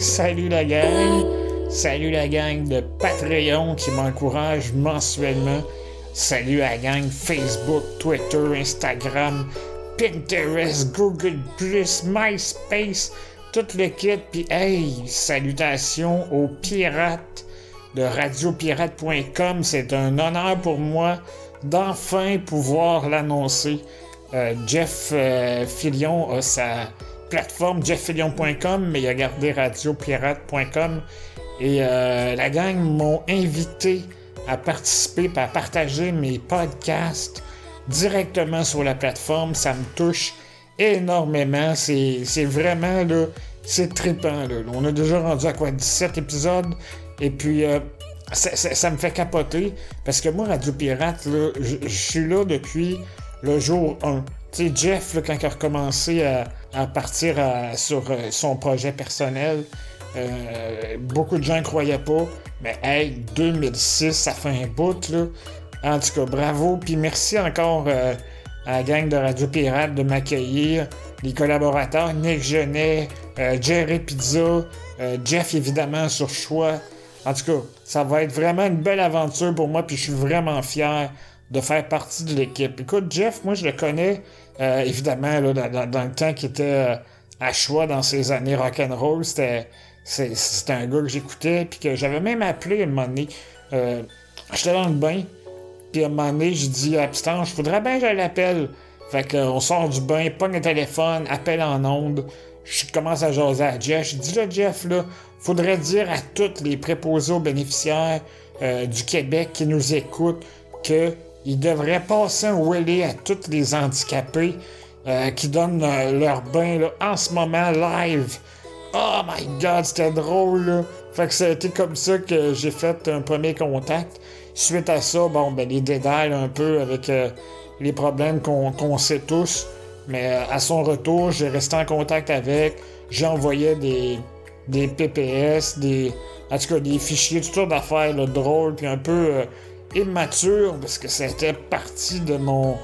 salut la gang! Salut la gang de Patreon qui m'encourage mensuellement. Salut la gang Facebook, Twitter, Instagram, Pinterest, Google+, MySpace, toute l'équipe. Puis hey, salutations aux pirates de radiopirate.com. C'est un honneur pour moi d'enfin pouvoir l'annoncer. Euh, Jeff euh, Fillion a sa plateforme jefffillion.com, mais il a gardé radiopirate.com. Et euh, la gang m'ont invité à participer à partager mes podcasts directement sur la plateforme. Ça me touche énormément. C'est vraiment, là, c'est trippant. On a déjà rendu à quoi 17 épisodes? Et puis, euh, ça, me fait capoter. Parce que moi, Radio Pirate, je suis là depuis le jour 1. Tu Jeff, quand il a recommencé à, partir sur euh, son projet personnel, euh, beaucoup de gens ne croyaient pas. Mais hey, 2006, ça fait un bout, là. En tout cas, bravo. Puis merci encore euh, à la gang de Radio Pirate de m'accueillir. Les collaborateurs, Nick Genet, Jerry Pizza, Jeff évidemment sur choix. En tout cas, ça va être vraiment une belle aventure pour moi, puis je suis vraiment fier de faire partie de l'équipe. Écoute, Jeff, moi je le connais euh, évidemment là, dans, le temps qu'il était euh, à choix dans ses années rock'n'roll. C'était c'était un gars que j'écoutais, puis que j'avais même appelé un moment donné. Euh, j'étais dans le bain, puis à un moment donné, j'ai dit à je faudrait bien que je l'appelle. Fait qu'on sort du bain, pogne le téléphone, appelle en onde. Je commence à jaser à Jeff. Je dis là, Jeff, là, faudrait dire à tous les préposés aux bénéficiaires du Québec qui nous écoutent que ils devraient passer un wheelie à tous les handicapés euh, qui donnent euh, leur bain là, en ce moment live. Oh my god, c'était drôle là. Fait que ça a été comme ça que j'ai fait un premier contact. Suite à ça, bon, ben les dédales un peu avec euh, les problèmes qu'on sait tous. Mais à son retour, j'ai resté en contact avec. J'envoyais des, des PPS, des, en tout cas des fichiers, toutes sortes d'affaires drôles, puis un peu immature parce que c'était partie de mon,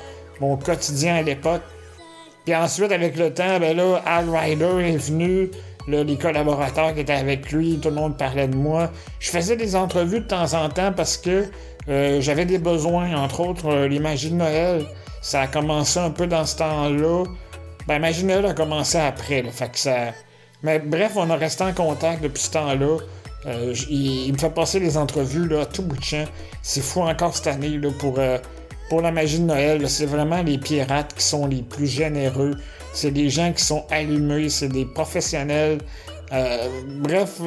quotidien à l'époque. Puis ensuite, avec le temps, ben là, Al Ryder est venu, les collaborateurs qui étaient avec lui, tout le monde parlait de moi. Je faisais des entrevues de temps en temps parce que euh, j'avais des besoins, entre autres euh, de Noël. Ça a commencé un peu dans ce temps-là. Ben, Magie de Noël a commencé après, fait que ça... Mais bref, on a resté en contact depuis ce temps-là. Euh, il, me fait passer les entrevues là, tout bout de champ. C'est fou encore cette année là, pour, euh, pour la magie de Noël. C'est vraiment les pirates qui sont les plus généreux. C'est des gens qui sont allumés, c'est des professionnels. Euh, bref,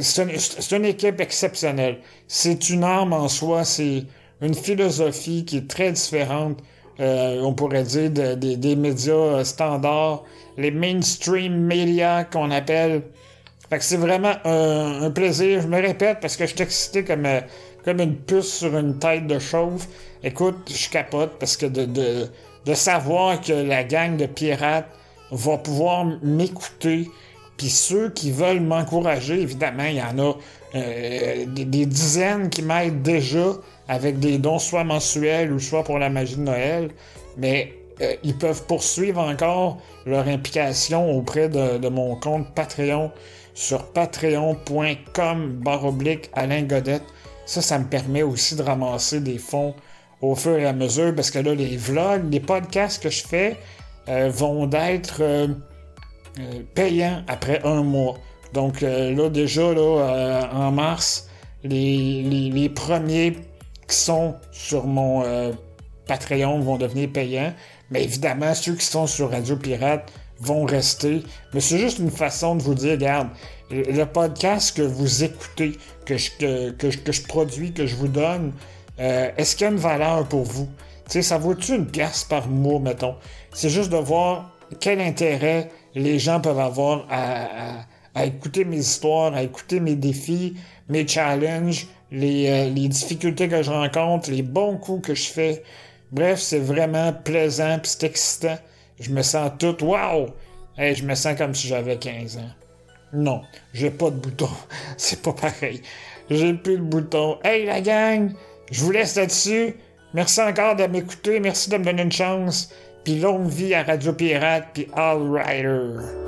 c'est une, équipe exceptionnelle. C'est une arme en soi, c'est une philosophie qui est très différente, on pourrait dire, des médias standards, les mainstream médias qu'on appelle. C'est vraiment un, plaisir. Je me répète parce que je suis excité comme, euh, comme une puce sur une tête de chauve. Écoute, je capote parce que de, savoir que la gang de pirates va pouvoir m'écouter. Puis ceux qui veulent m'encourager, évidemment, il y en a euh, des, dizaines qui m'aident déjà avec des dons soit mensuels ou soit pour la magie de Noël. Mais euh, ils peuvent poursuivre encore leur implication auprès de, mon compte Patreon sur patreon.com baroblique Alain Godette. Ça, ça me permet aussi de ramasser des fonds au fur et à mesure parce que là, les vlogs, les podcasts que je fais euh, vont être euh, euh, payants après un mois. Donc là, déjà, là, en mars, les, les, premiers qui sont sur mon Patreon vont devenir payants. Mais évidemment, ceux qui sont sur Radio Pirate vont rester. Mais c'est juste une façon de vous dire, regarde, le podcast que vous écoutez, que je, que, je produis, que je vous donne, euh, est-ce qu'il y a une valeur pour vous? sais, ça vaut-tu une pièce par mois, mettons? C'est juste de voir quel intérêt les gens peuvent avoir à, à, écouter mes histoires, à écouter mes défis, mes challenges, les, euh, les difficultés que je rencontre, les bons coups que je fais. Bref, c'est vraiment plaisant, puis c'est excitant. Je me sens tout, wow! Hey, je me sens comme si j'avais 15 ans. Non, j'ai pas de bouton. C'est pas pareil. J'ai plus de bouton. Hey la gang, je vous laisse là-dessus. Merci encore de m'écouter. Merci de me donner une chance. Puis longue vie à Radio Pirate puis All Rider.